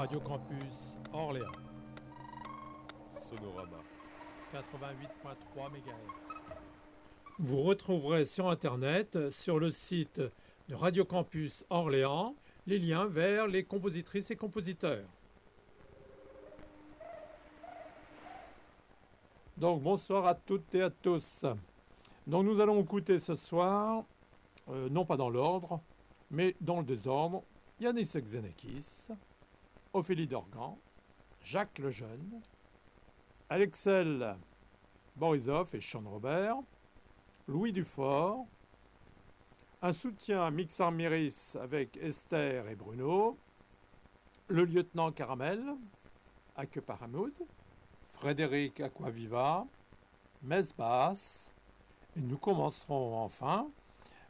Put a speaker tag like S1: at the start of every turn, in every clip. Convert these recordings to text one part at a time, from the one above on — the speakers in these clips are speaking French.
S1: Radio Campus Orléans.
S2: Sonorama.
S1: 88.3 MHz. Vous retrouverez sur Internet, sur le site de Radio Campus Orléans, les liens vers les compositrices et compositeurs. Donc bonsoir à toutes et à tous. Donc nous allons écouter ce soir, euh, non pas dans l'ordre, mais dans le désordre, Yanis Xenakis, Ophélie Dorgan, Jacques Lejeune, Alexel Borisov et Sean Robert, Louis Dufort, un soutien à Mixar Miris avec Esther et Bruno, le lieutenant Caramel, Akeparamoud, Frédéric Aquaviva, Mesbas, et nous commencerons enfin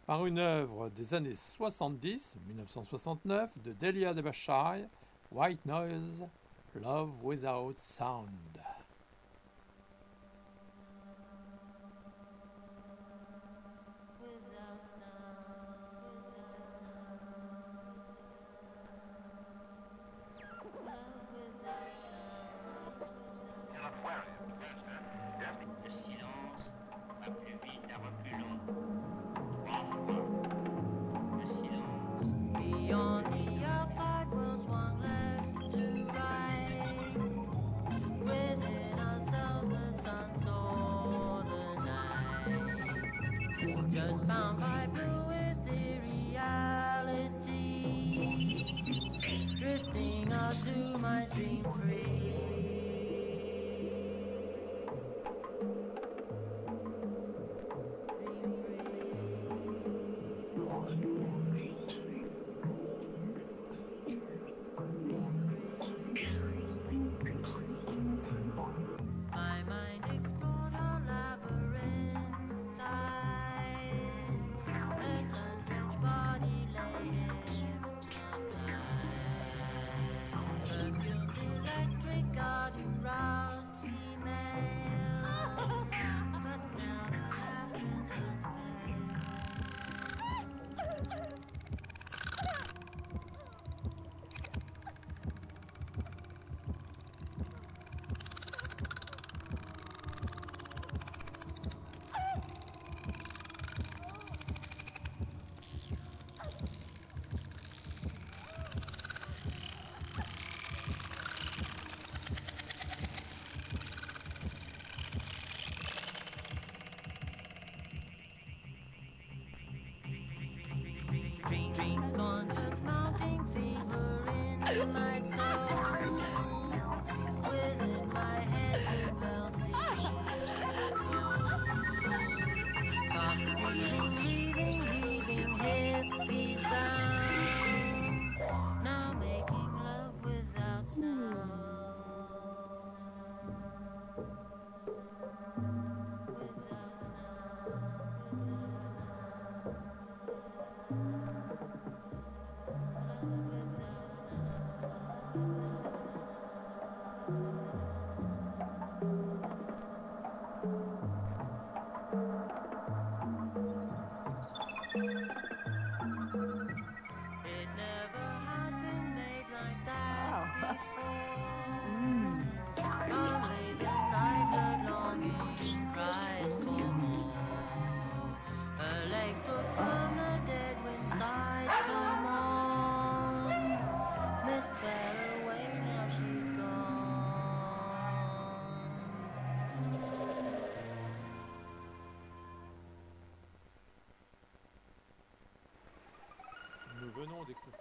S1: par une œuvre des années 70, 1969, de Delia de Bashai, White Noise, Love Without Sound.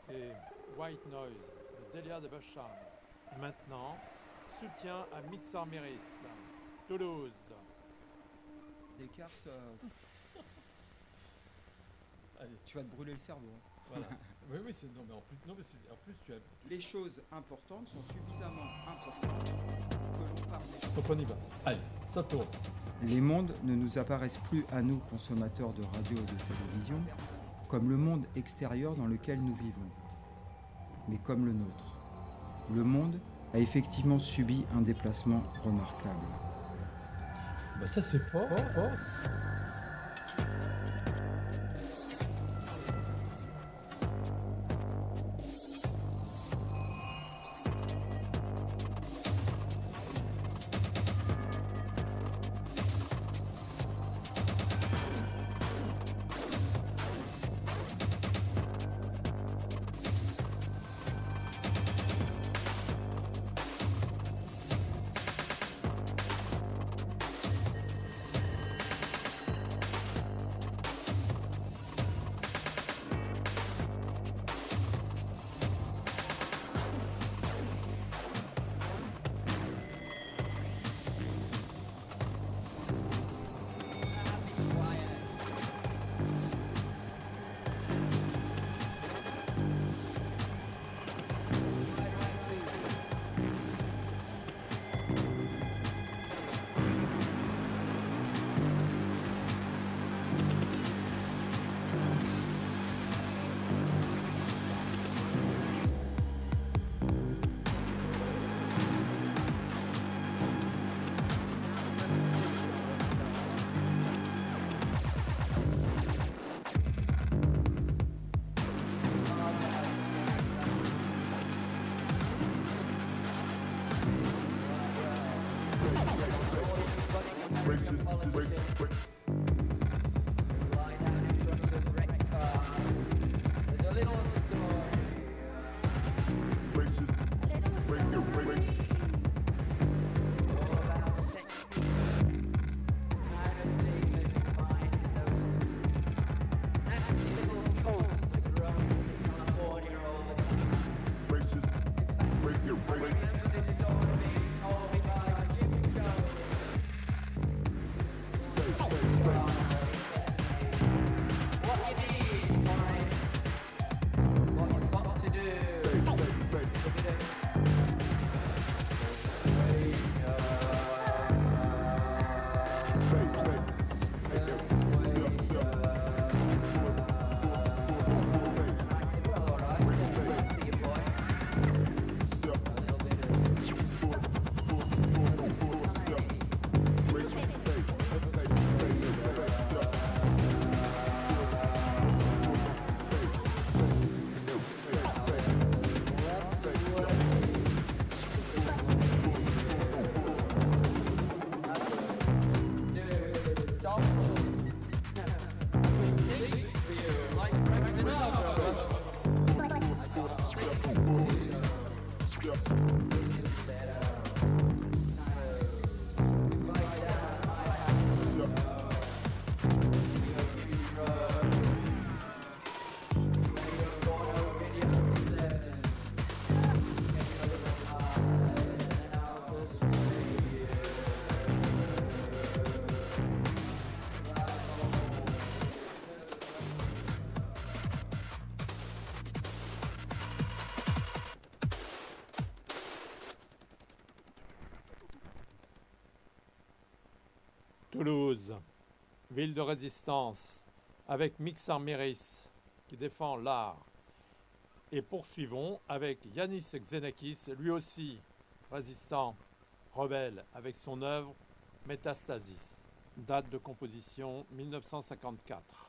S1: D'écouter White Noise de Delia de Bachar. Et maintenant, soutien à Mixar Meris, Toulouse.
S3: Descartes, euh, pff,
S1: Allez,
S3: tu vas te brûler le cerveau. hein.
S1: voilà. oui, oui, c'est non, mais en plus, non, mais c'est- en plus tu as.
S3: Les choses importantes sont suffisamment importantes que l'on parle.
S1: Donc on y va. Allez, ça tourne.
S3: Les mondes ne nous apparaissent plus à nous, consommateurs de radio et de télévision, comme le monde extérieur dans lequel nous vivons, mais comme le nôtre. Le monde a effectivement subi un déplacement remarquable.
S1: Bah ça c'est fort, fort, fort.
S4: Ville de résistance, avec Mixar Méris qui défend l'art. Et poursuivons avec Yanis Xenakis, lui aussi résistant, rebelle, avec son œuvre Métastasis, date de composition 1954.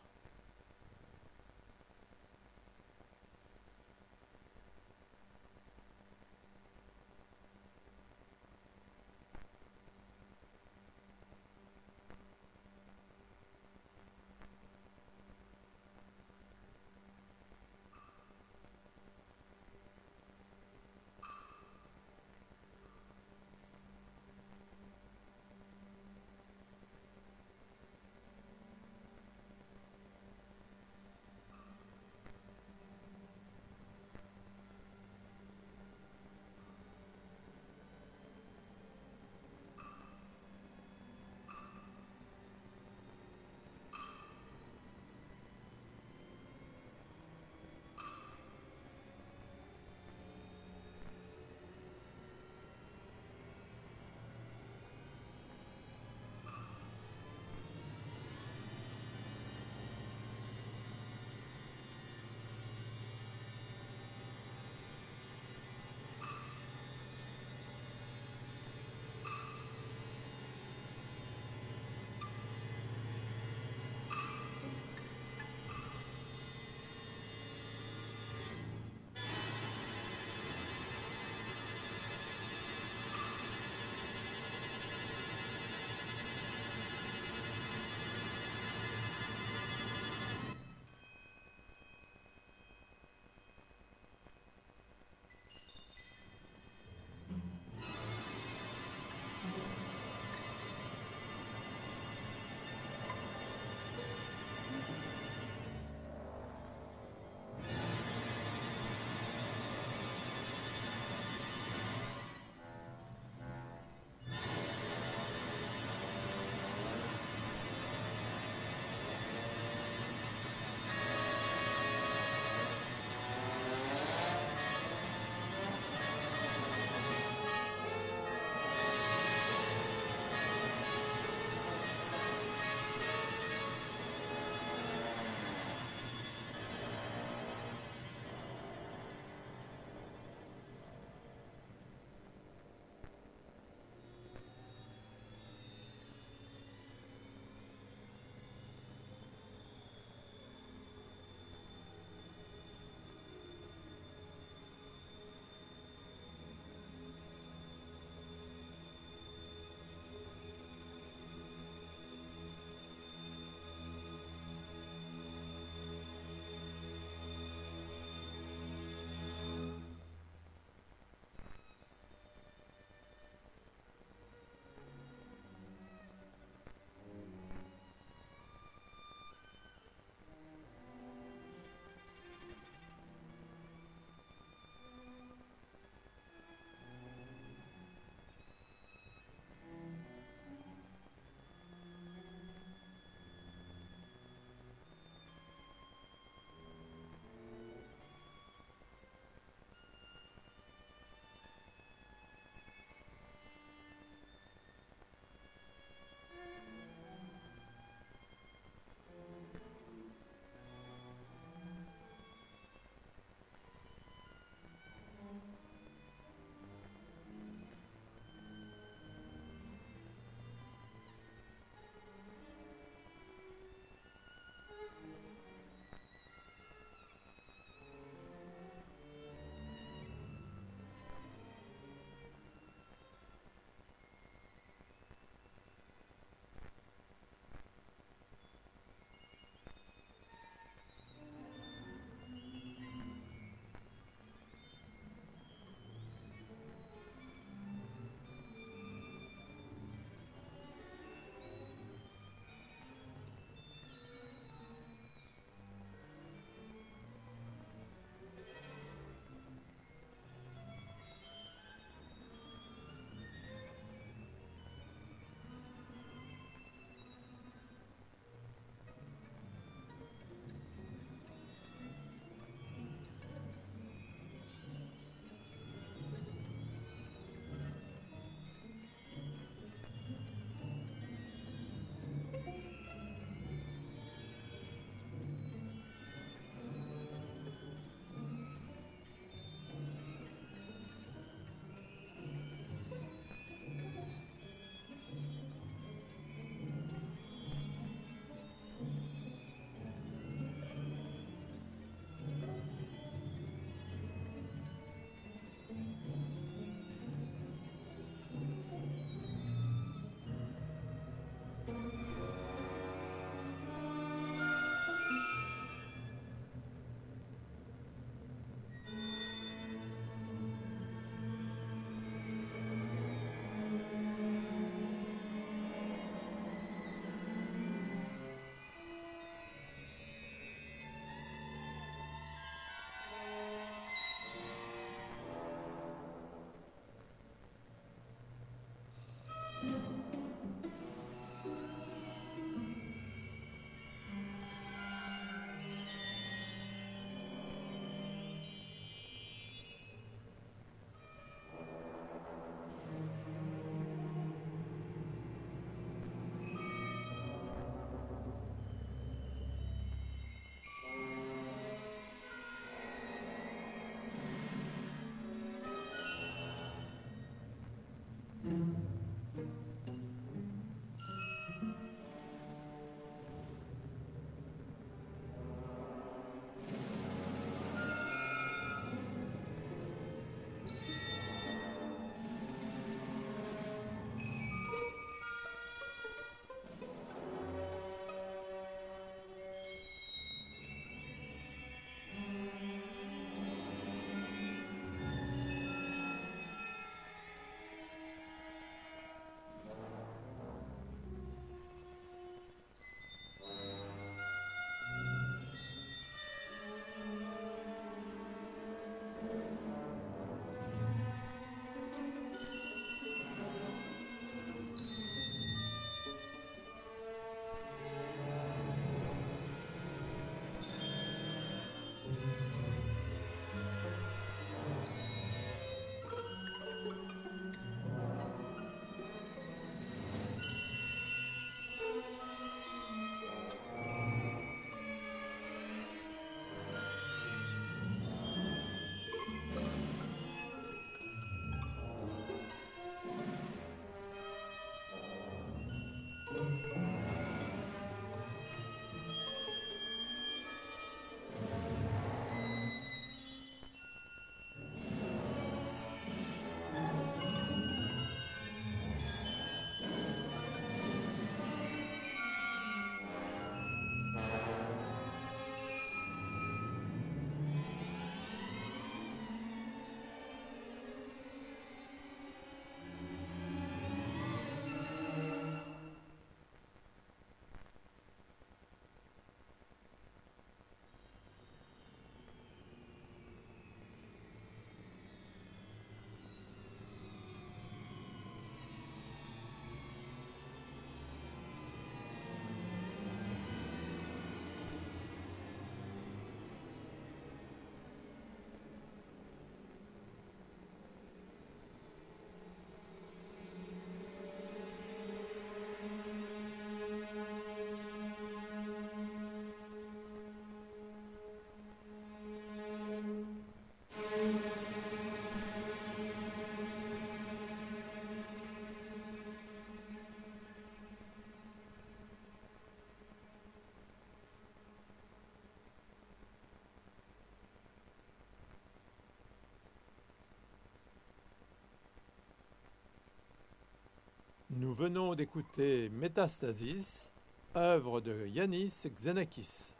S4: Nous venons d'écouter Métastasis, œuvre de Yanis Xenakis.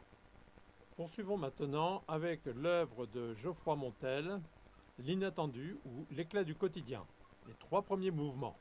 S4: Poursuivons maintenant avec l'œuvre de Geoffroy Montel, L'inattendu ou L'éclat du quotidien, les trois premiers mouvements.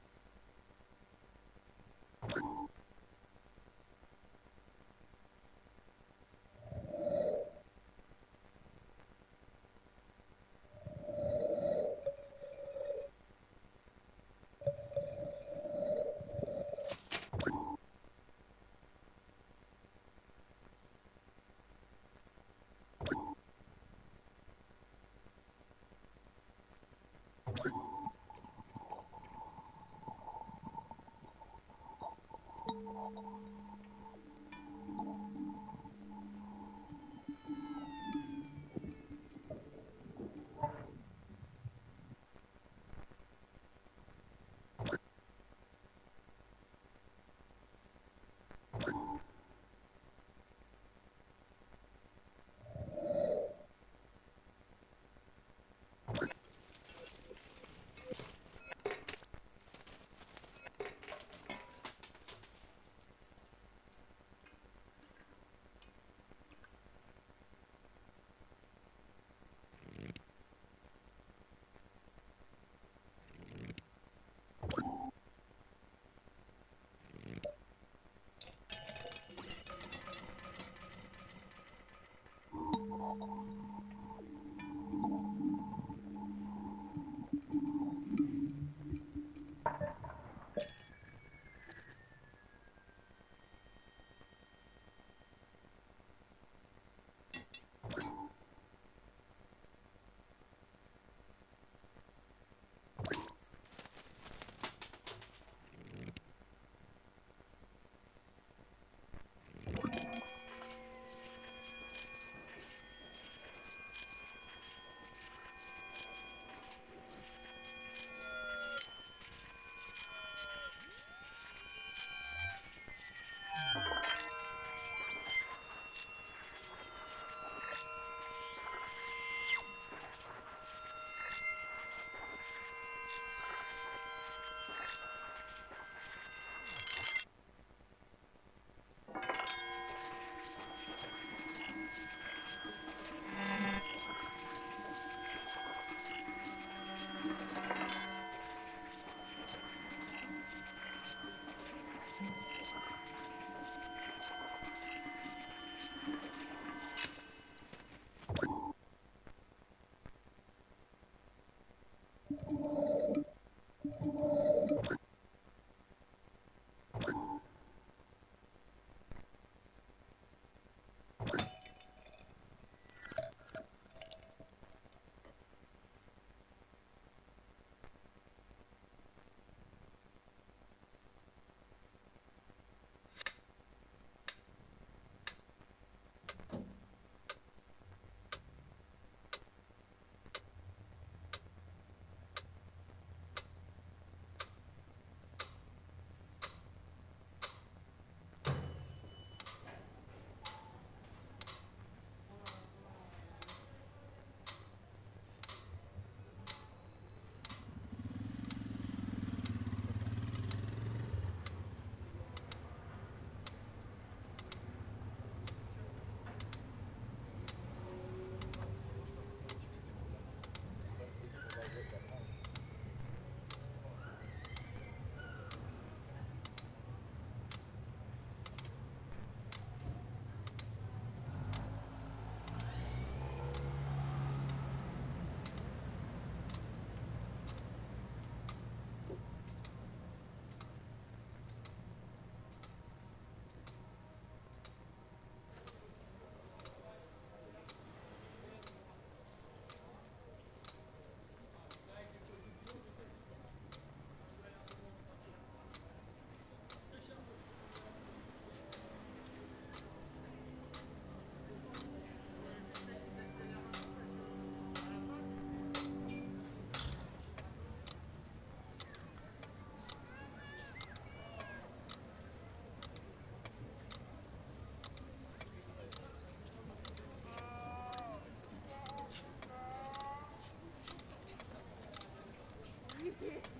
S4: Yeah.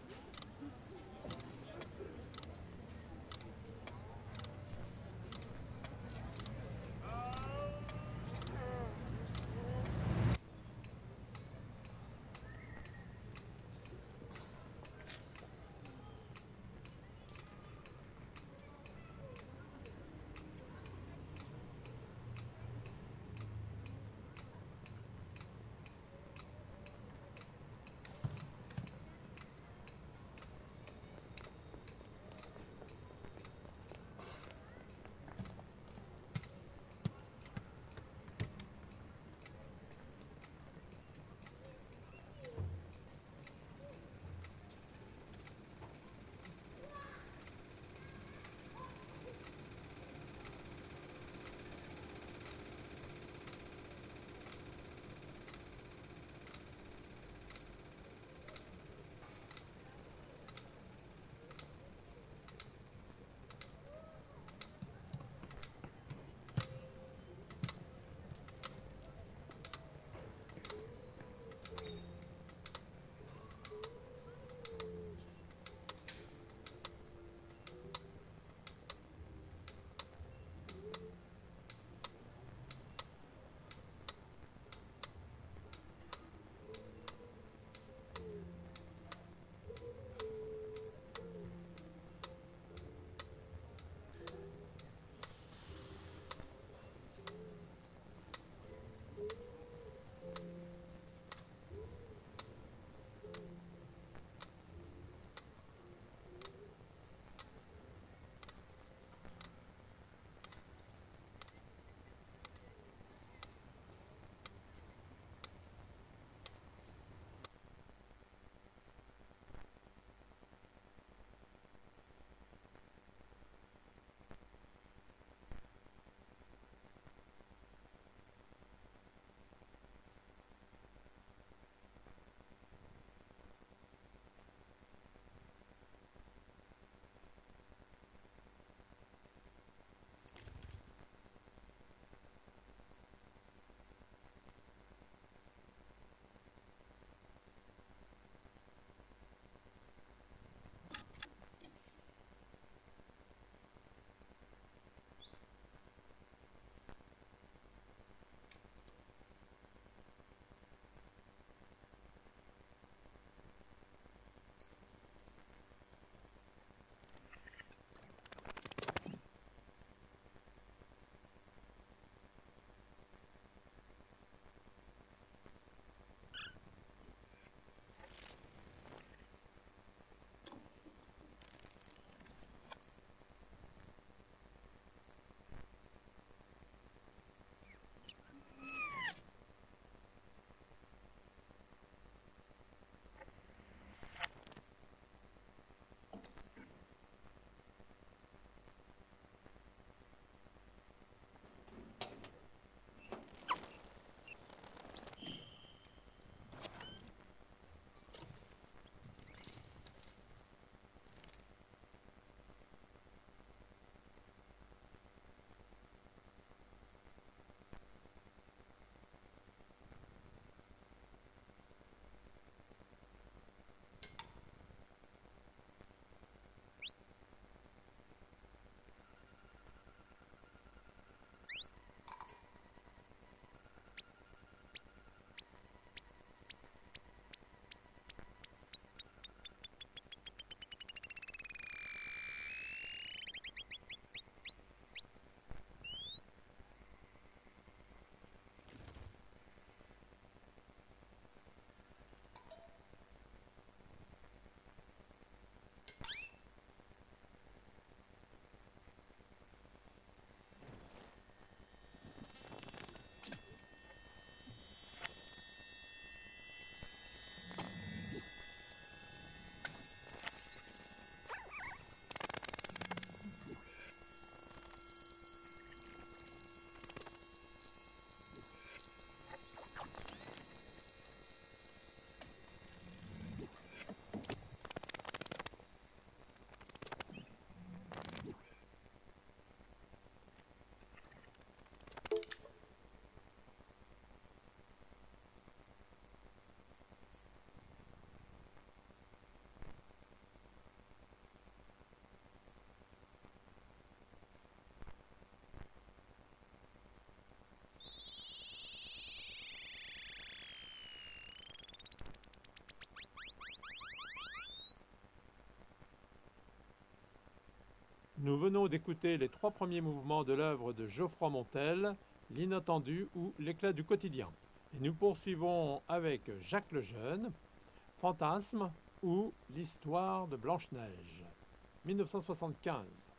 S4: Nous venons d'écouter les trois premiers mouvements de l'œuvre de Geoffroy Montel, L'inattendu ou L'éclat du quotidien. Et nous poursuivons avec Jacques Lejeune, Fantasme ou L'histoire de Blanche-Neige, 1975.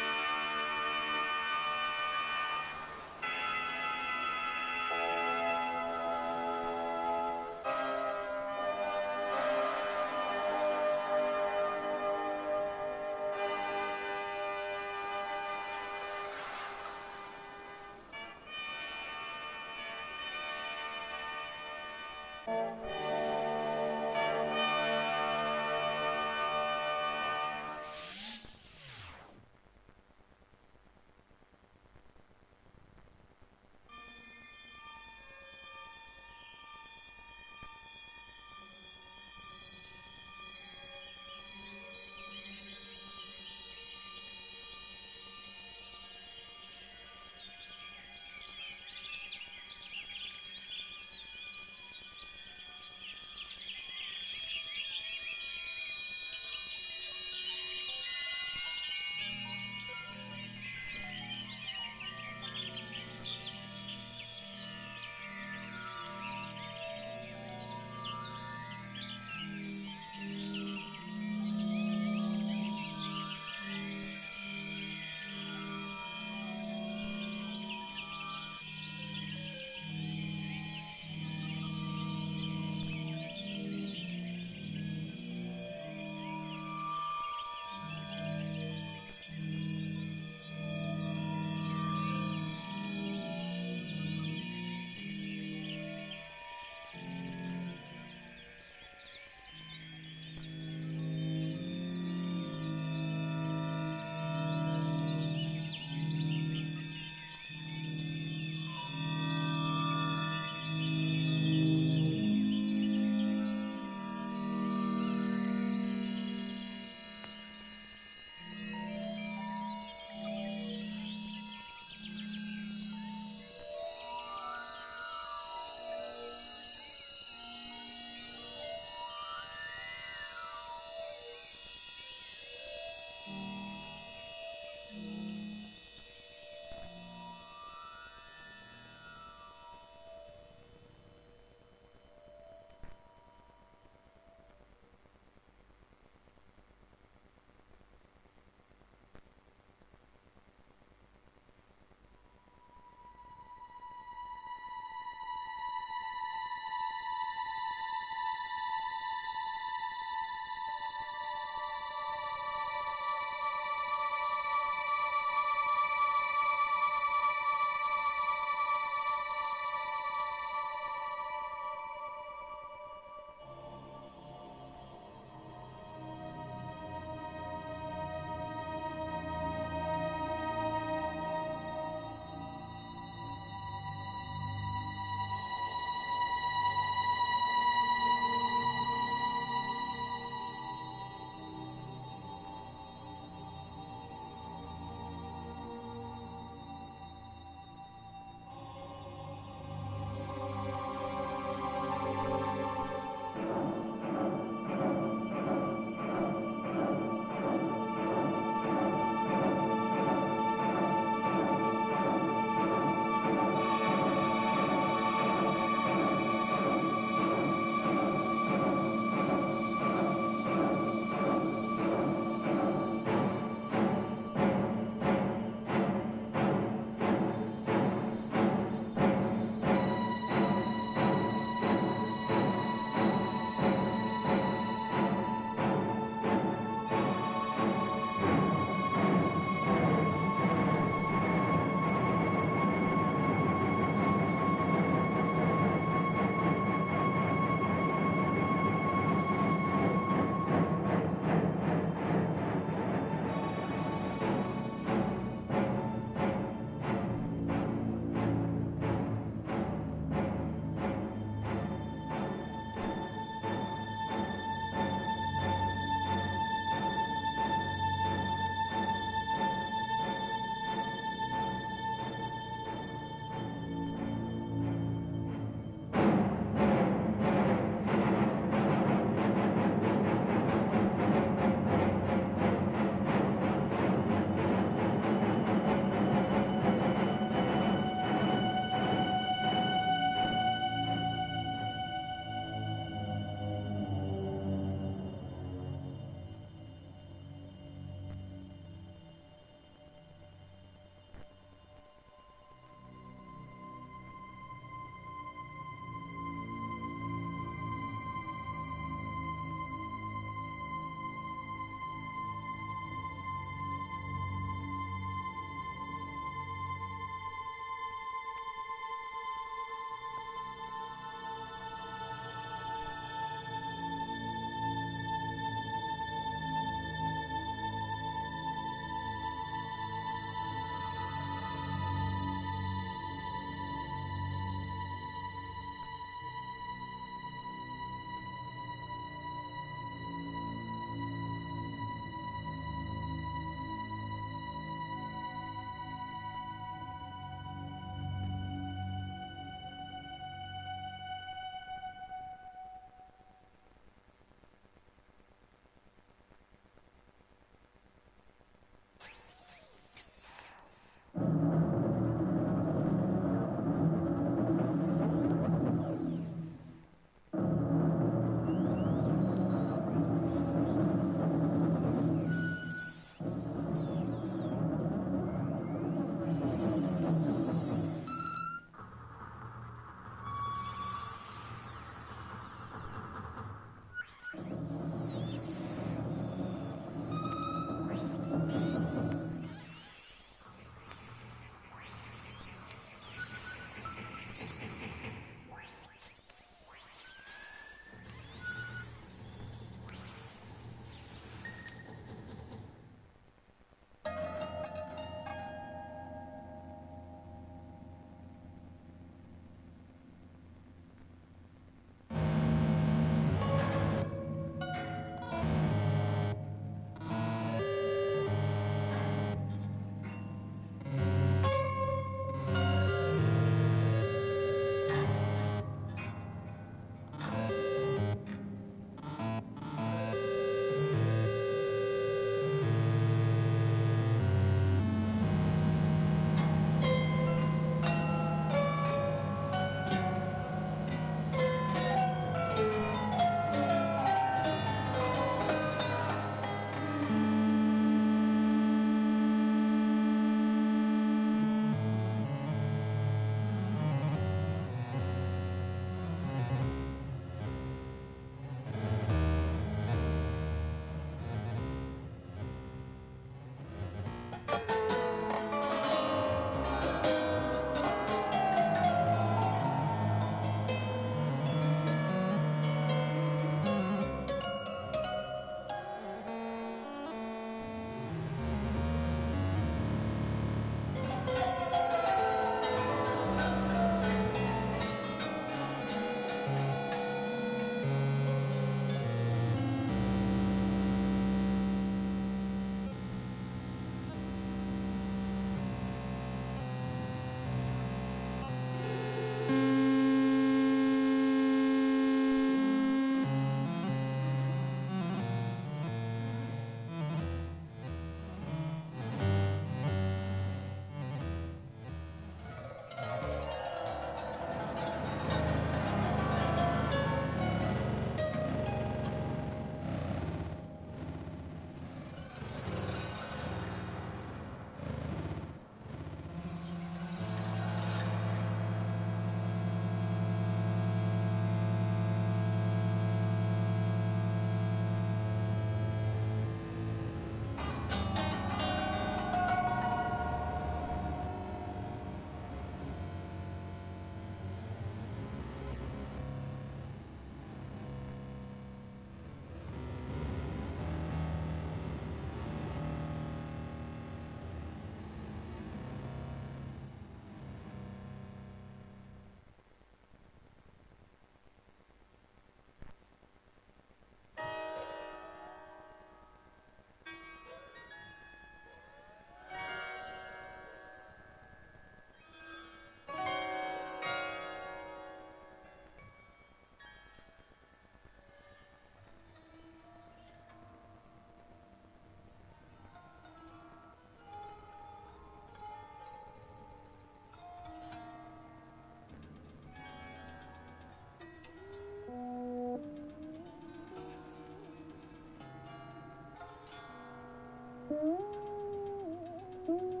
S5: 음.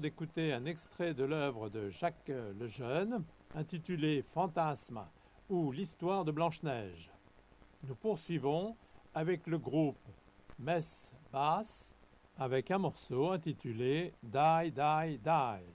S4: D'écouter un extrait de l'œuvre de Jacques Lejeune intitulé Fantasme ou l'histoire de Blanche-Neige. Nous poursuivons avec le groupe Mess Bass avec un morceau intitulé Die, Die, Die.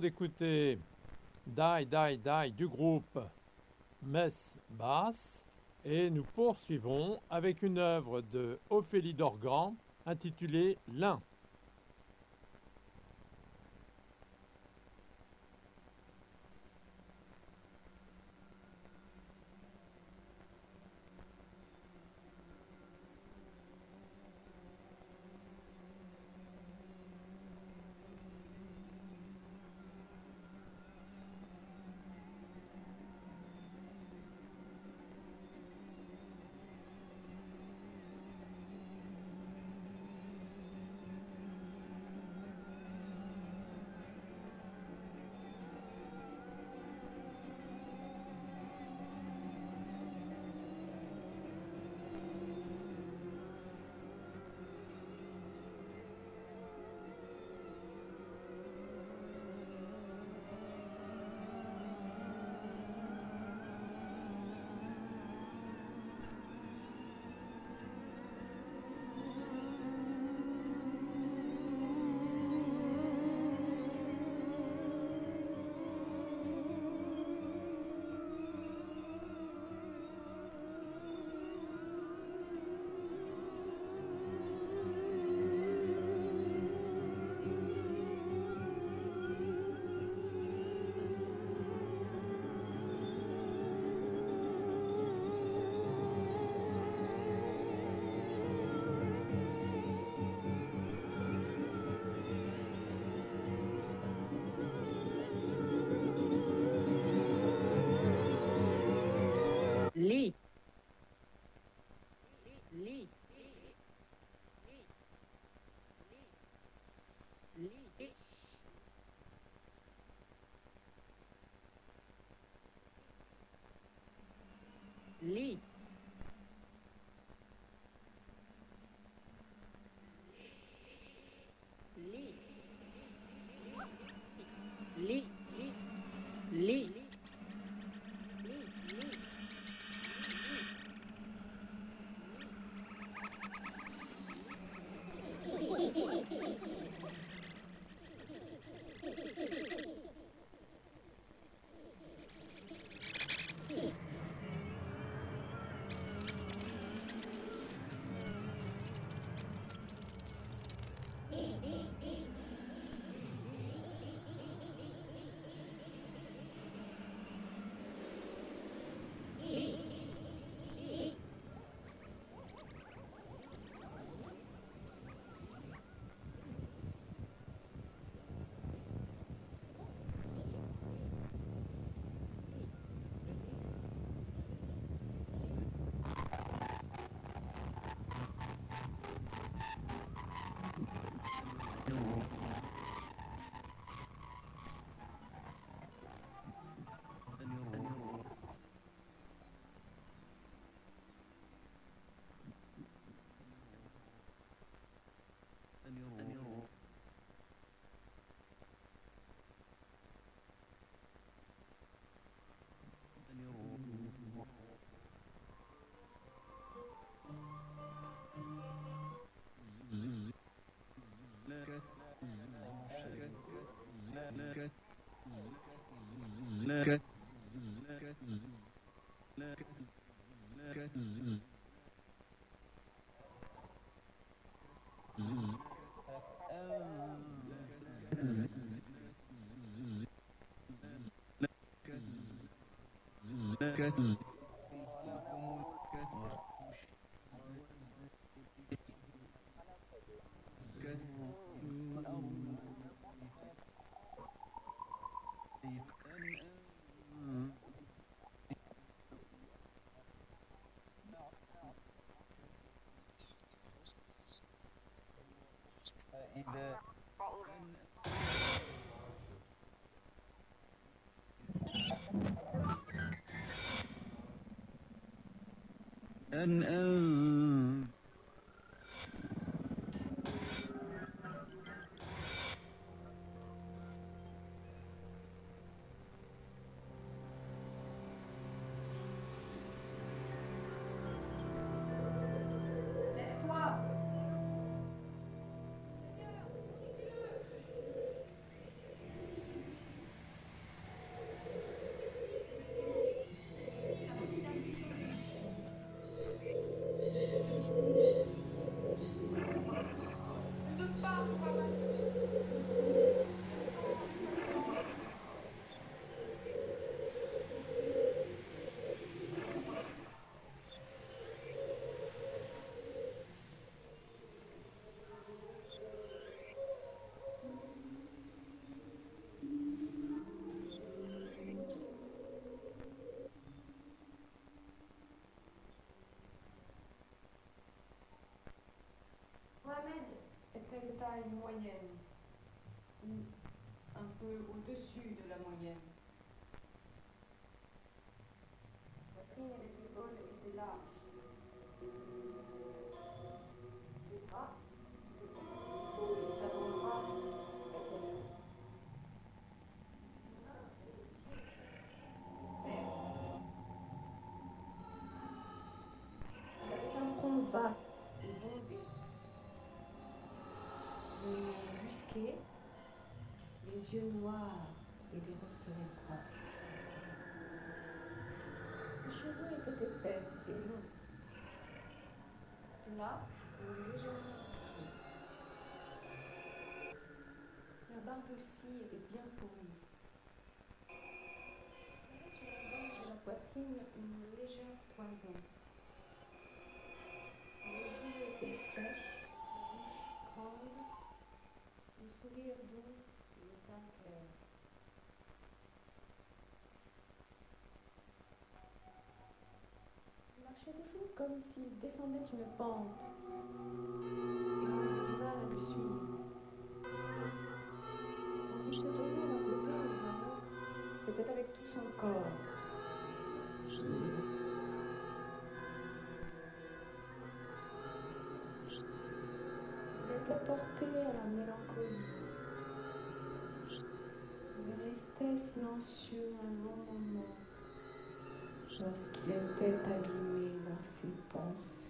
S4: D'écouter Die Die Die du groupe Mess Bass et nous poursuivons avec une œuvre de Ophélie Dorgan intitulée L'un.
S2: 力。Americans
S6: أن أن
S7: taille moyenne ou un peu au-dessus de la moyenne. Les yeux noirs et des reflets bruns. Ses cheveux étaient épais et longs. Là, légèrement. La barbe aussi était bien avait sur la gorge et la poitrine une légère toison. Les joues étaient sèches, la bouche grande, le sourire doux et le teint clair. Toujours comme s'il descendait une pente. Et on avait du mal à le suivre. Quand il se tournait d'un côté ou d'un autre, c'était avec tout son corps. Il était porté à la mélancolie. Il restait silencieux un long moment lorsqu'il était abîmé bons.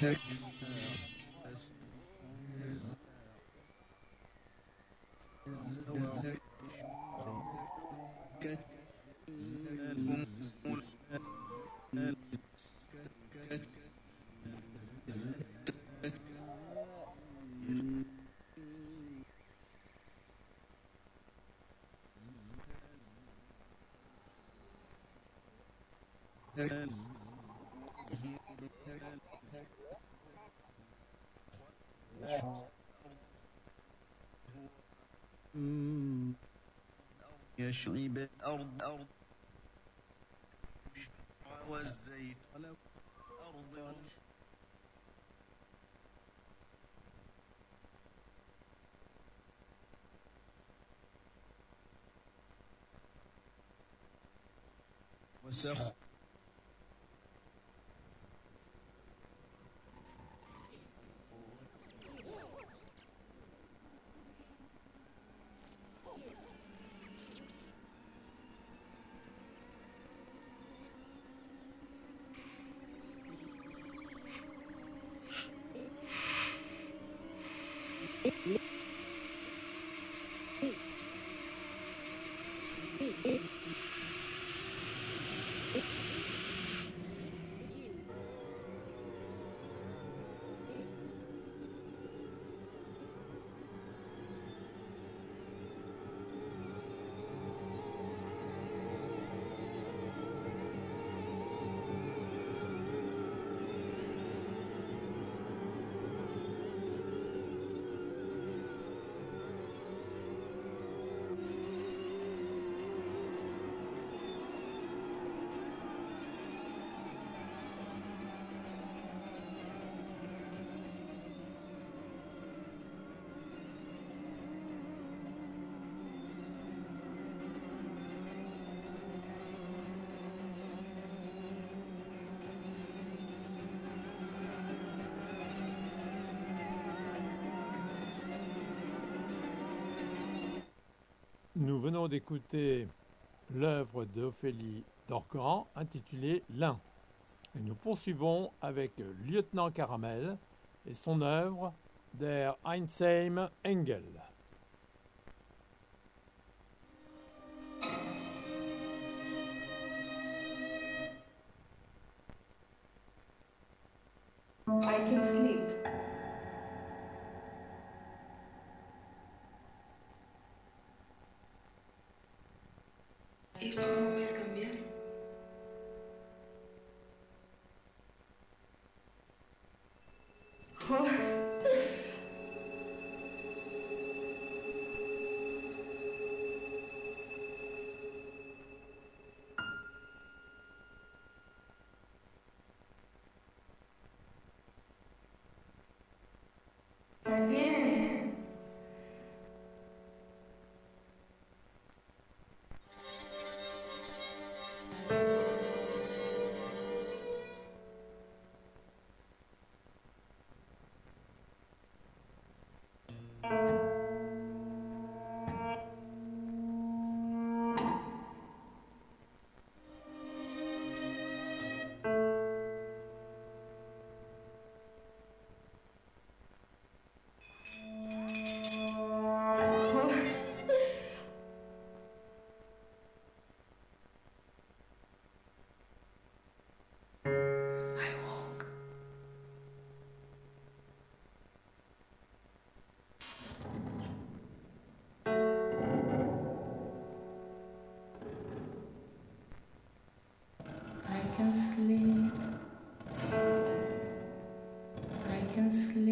S7: Ses pensées.
S6: الأرض أرض والزيت أرض. وسخ
S2: Yeah.
S4: Nous venons d'écouter l'œuvre d'Ophélie Dorcan intitulée L'un. Et nous poursuivons avec Lieutenant Caramel et son œuvre Der Einsame Engel.
S7: and sleep.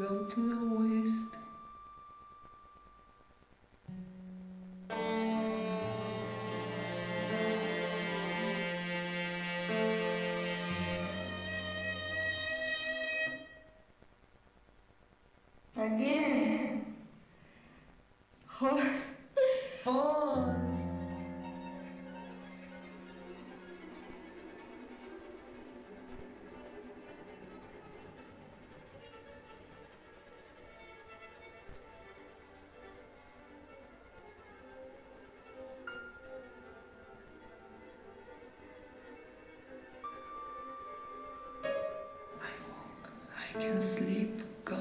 S8: Go to the west. I can sleep, go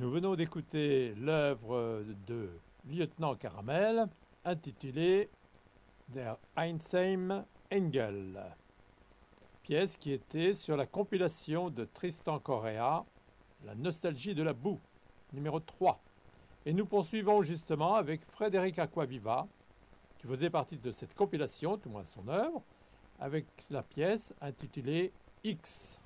S4: Nous venons d'écouter l'œuvre de Lieutenant Caramel intitulée Der Einsame Engel, pièce qui était sur la compilation de Tristan Correa, La nostalgie de la boue, numéro 3. Et nous poursuivons justement avec Frédéric Aquaviva, qui faisait partie de cette compilation, tout moins son œuvre, avec la pièce intitulée X.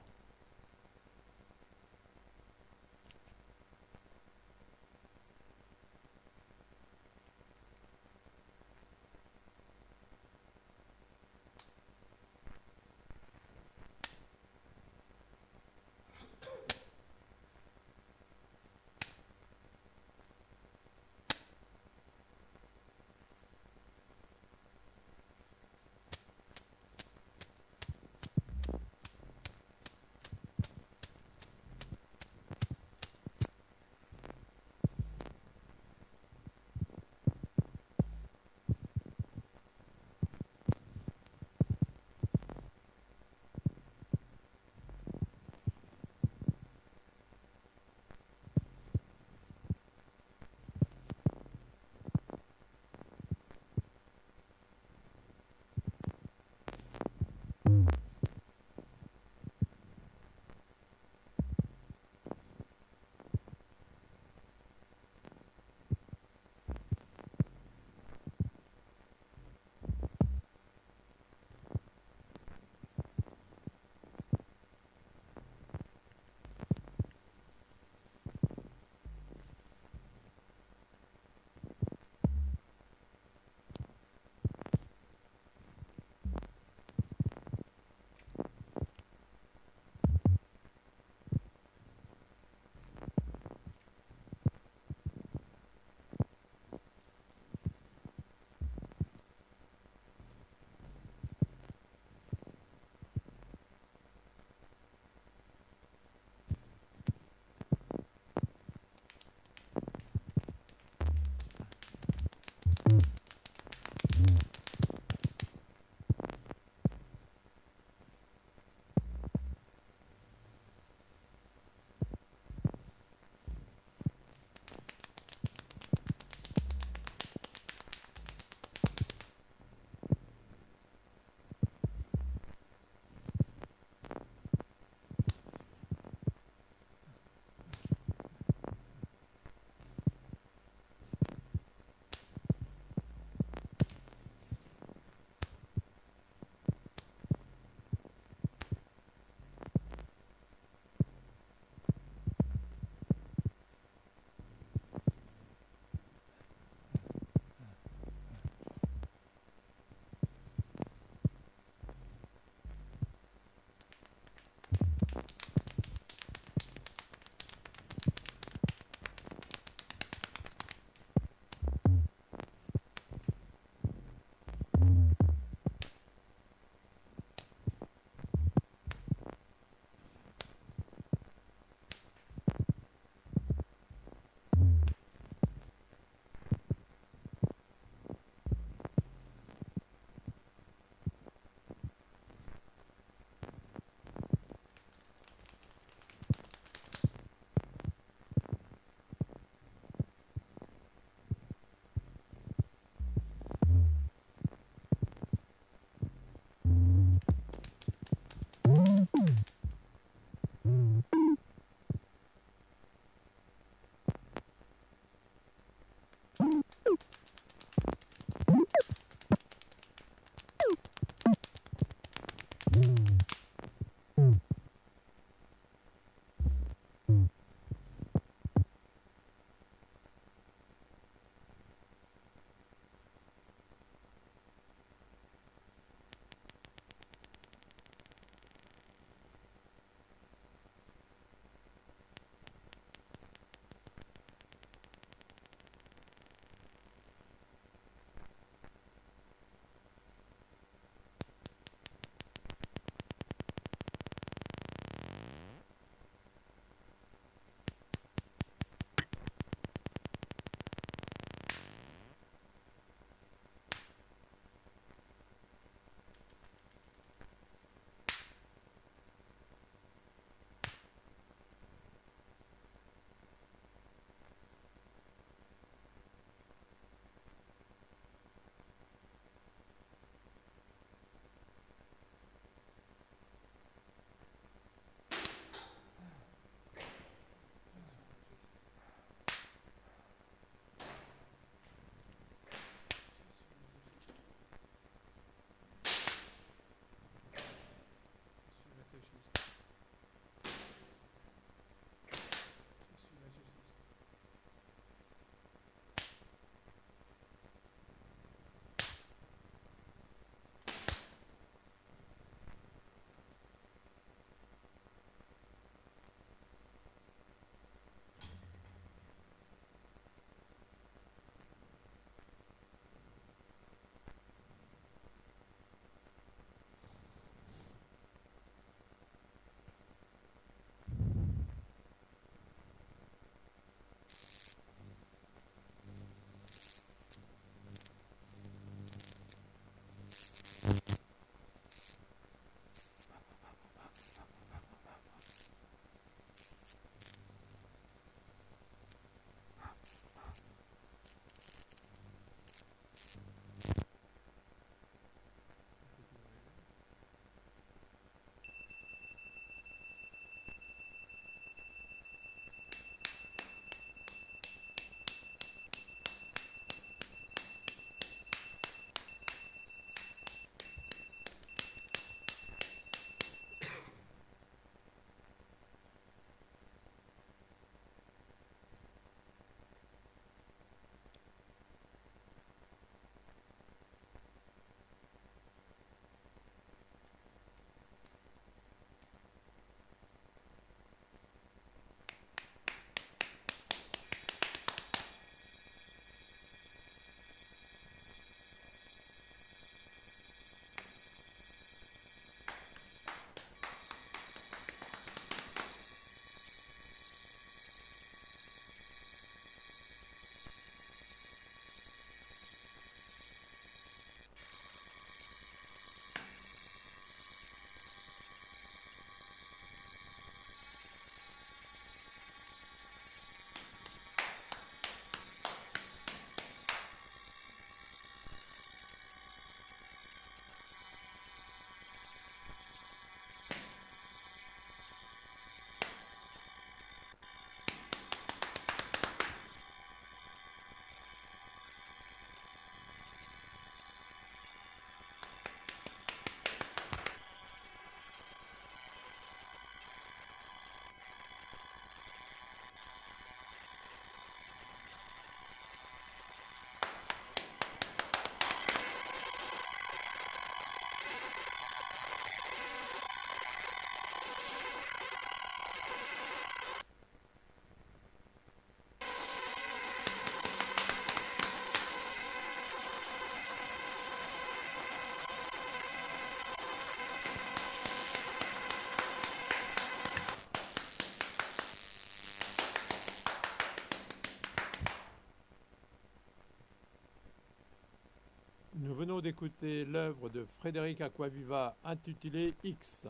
S4: d'écouter l'œuvre de Frédéric Aquaviva intitulée X,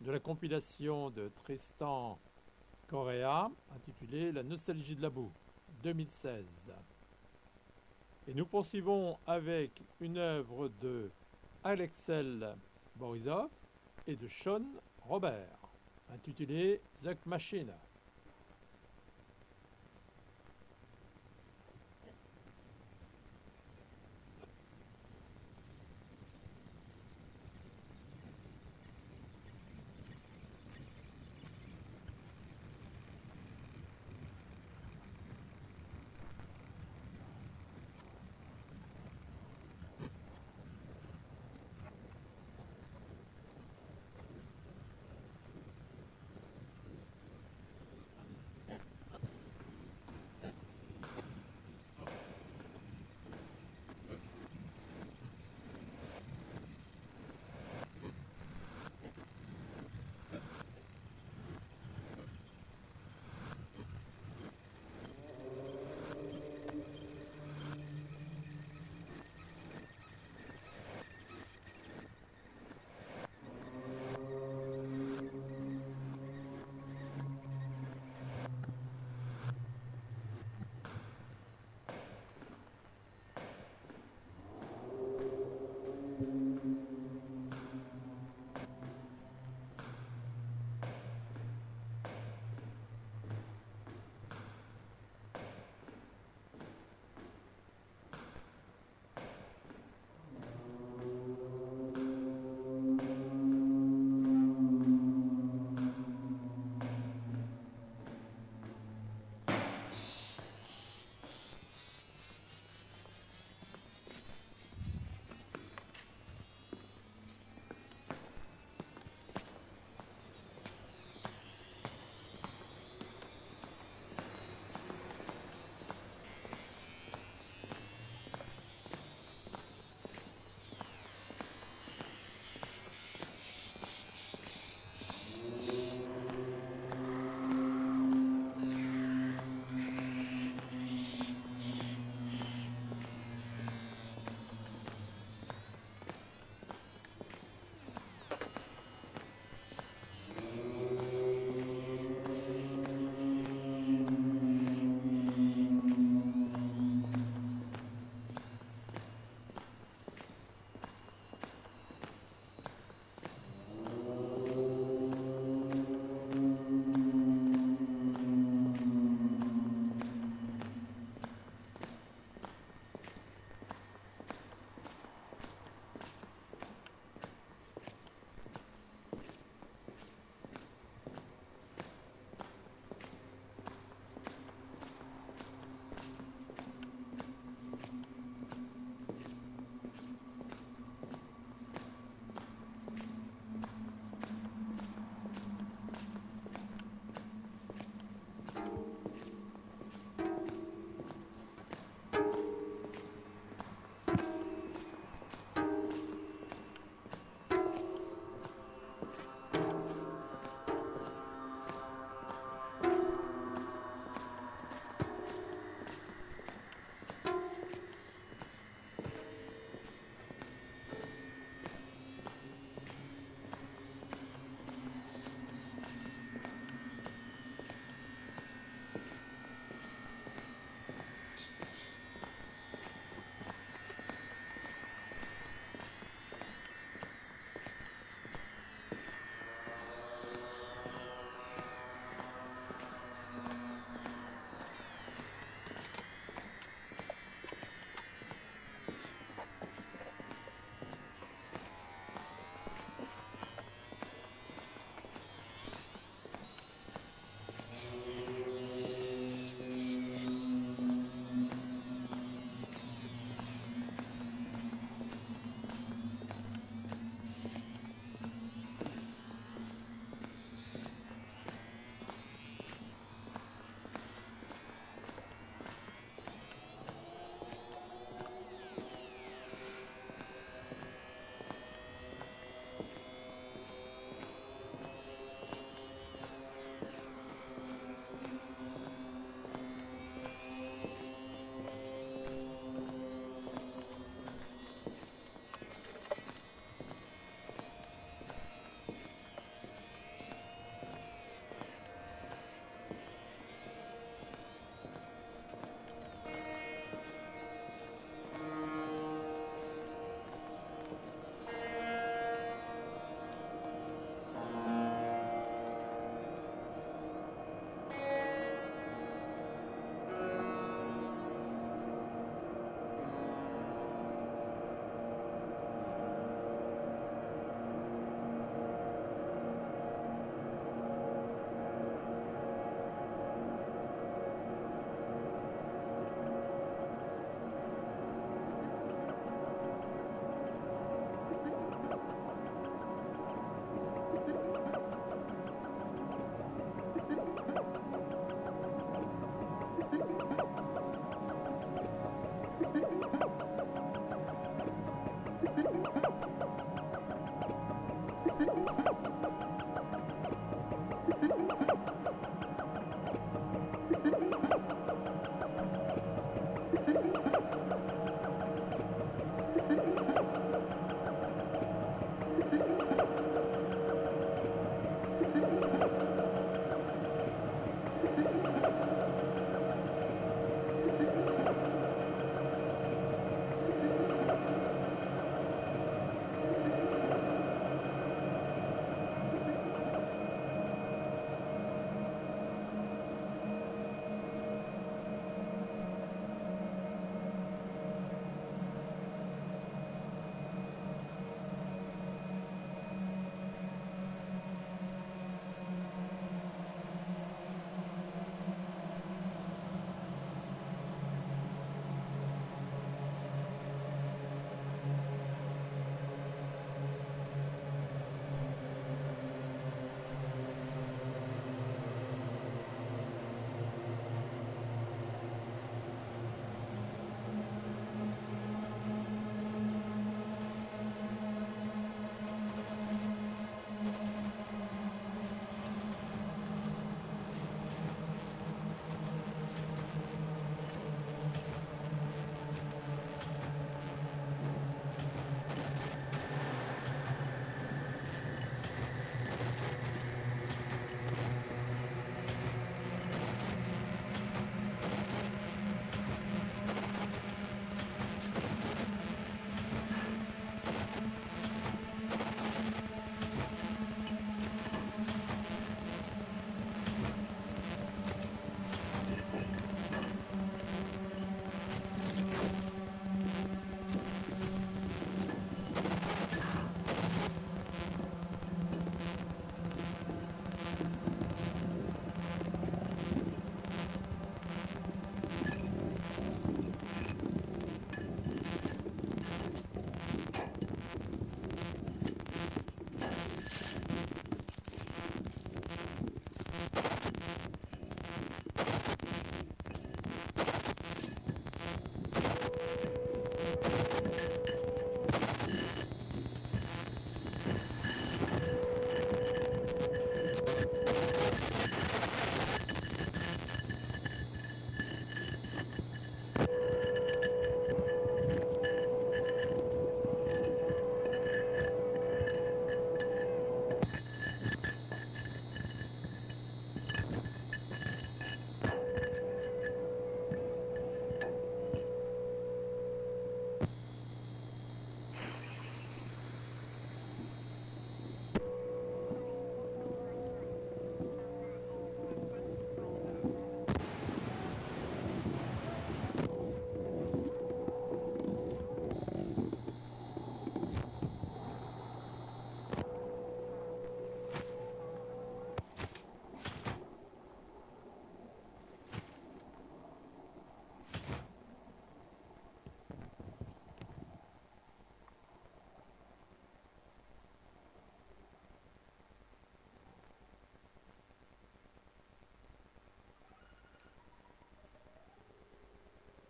S4: de la compilation de Tristan Correa intitulée La nostalgie de la boue, 2016. Et nous poursuivons avec une œuvre de Alexel Borisov et de Sean Robert, intitulée The Machine.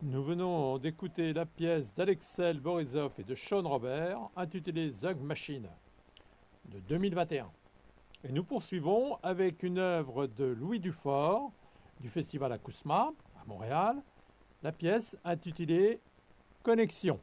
S4: Nous venons d'écouter la pièce d'Alexel Borisov et de Sean Robert intitulée Zug Machine de 2021. Et nous poursuivons avec une œuvre de Louis Dufort du Festival Acousma à Montréal, la pièce intitulée Connexion.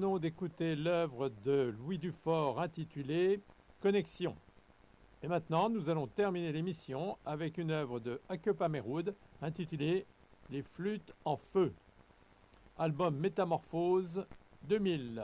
S4: D'écouter l'œuvre de Louis Dufort intitulée Connexion. Et maintenant, nous allons terminer l'émission avec une œuvre de Akep Ameroud intitulée Les flûtes en feu. Album Métamorphose 2000.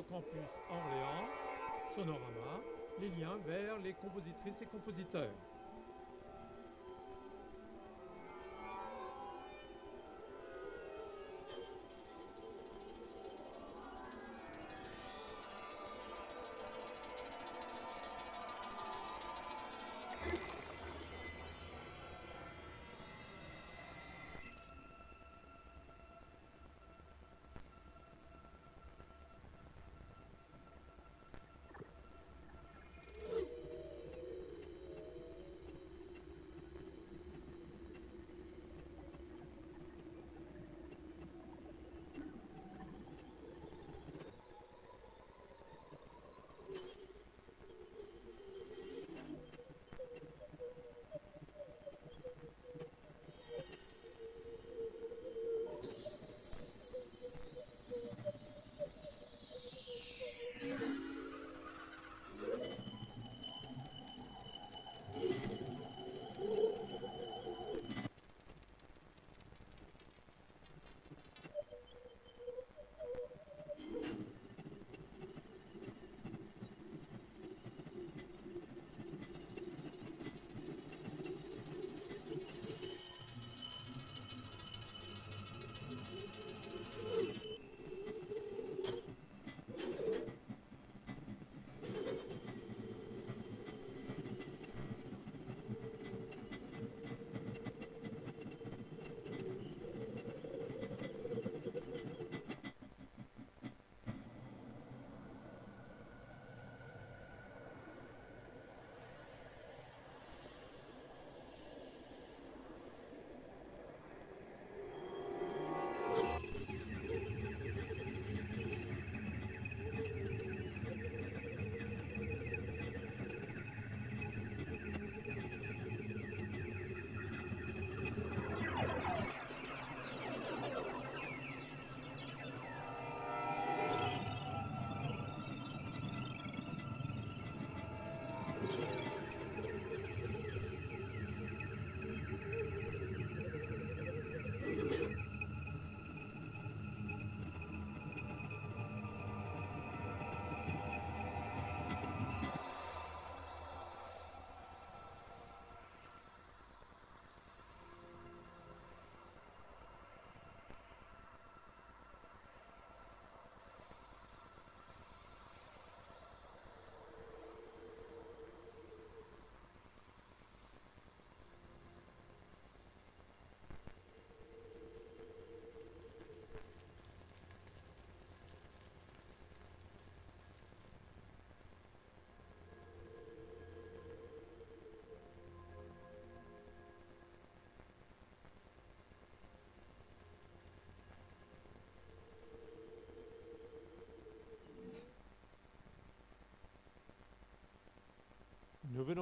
S4: Radio Campus Orléans, Sonorama, les liens vers les compositrices et compositeurs.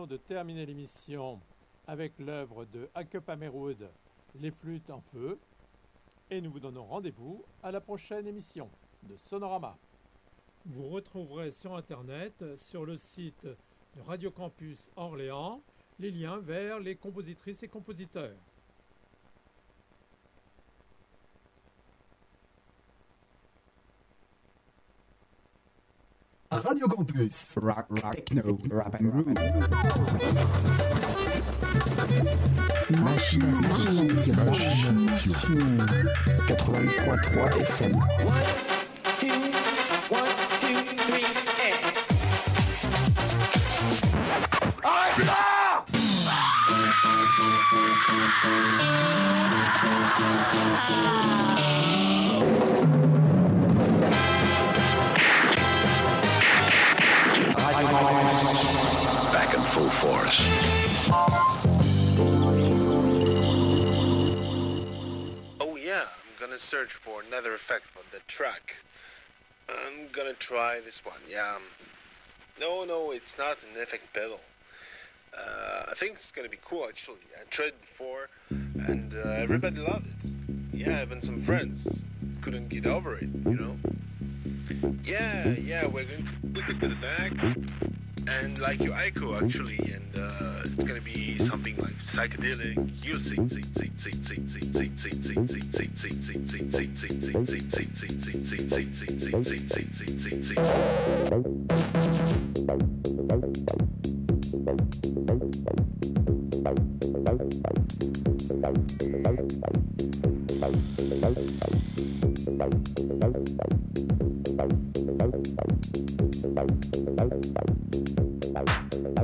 S4: De terminer l'émission avec l'œuvre de Hakup Amerwood, Les flûtes en feu, et nous vous donnons rendez-vous à la prochaine émission de Sonorama. Vous retrouverez sur Internet, sur le site de Radio Campus Orléans, les liens vers les compositrices et compositeurs.
S9: Radio Campus. Rock, rock, techno, rap and groove. Machine, machine, 88.3 FM.
S10: One, two, one, two, three, and. Ah!
S11: Back in full force.
S12: Oh yeah, I'm gonna search for another effect on the track. I'm gonna try this one. Yeah. No, no, it's not an effect pedal. Uh, I think it's gonna be cool actually. I tried before, and uh, everybody loved it. Yeah, even some friends couldn't get over it. You know. Yeah, yeah, we're to put it to the back,
S13: and like your echo, actually, and uh, it's gonna be something like psychedelic.
S12: You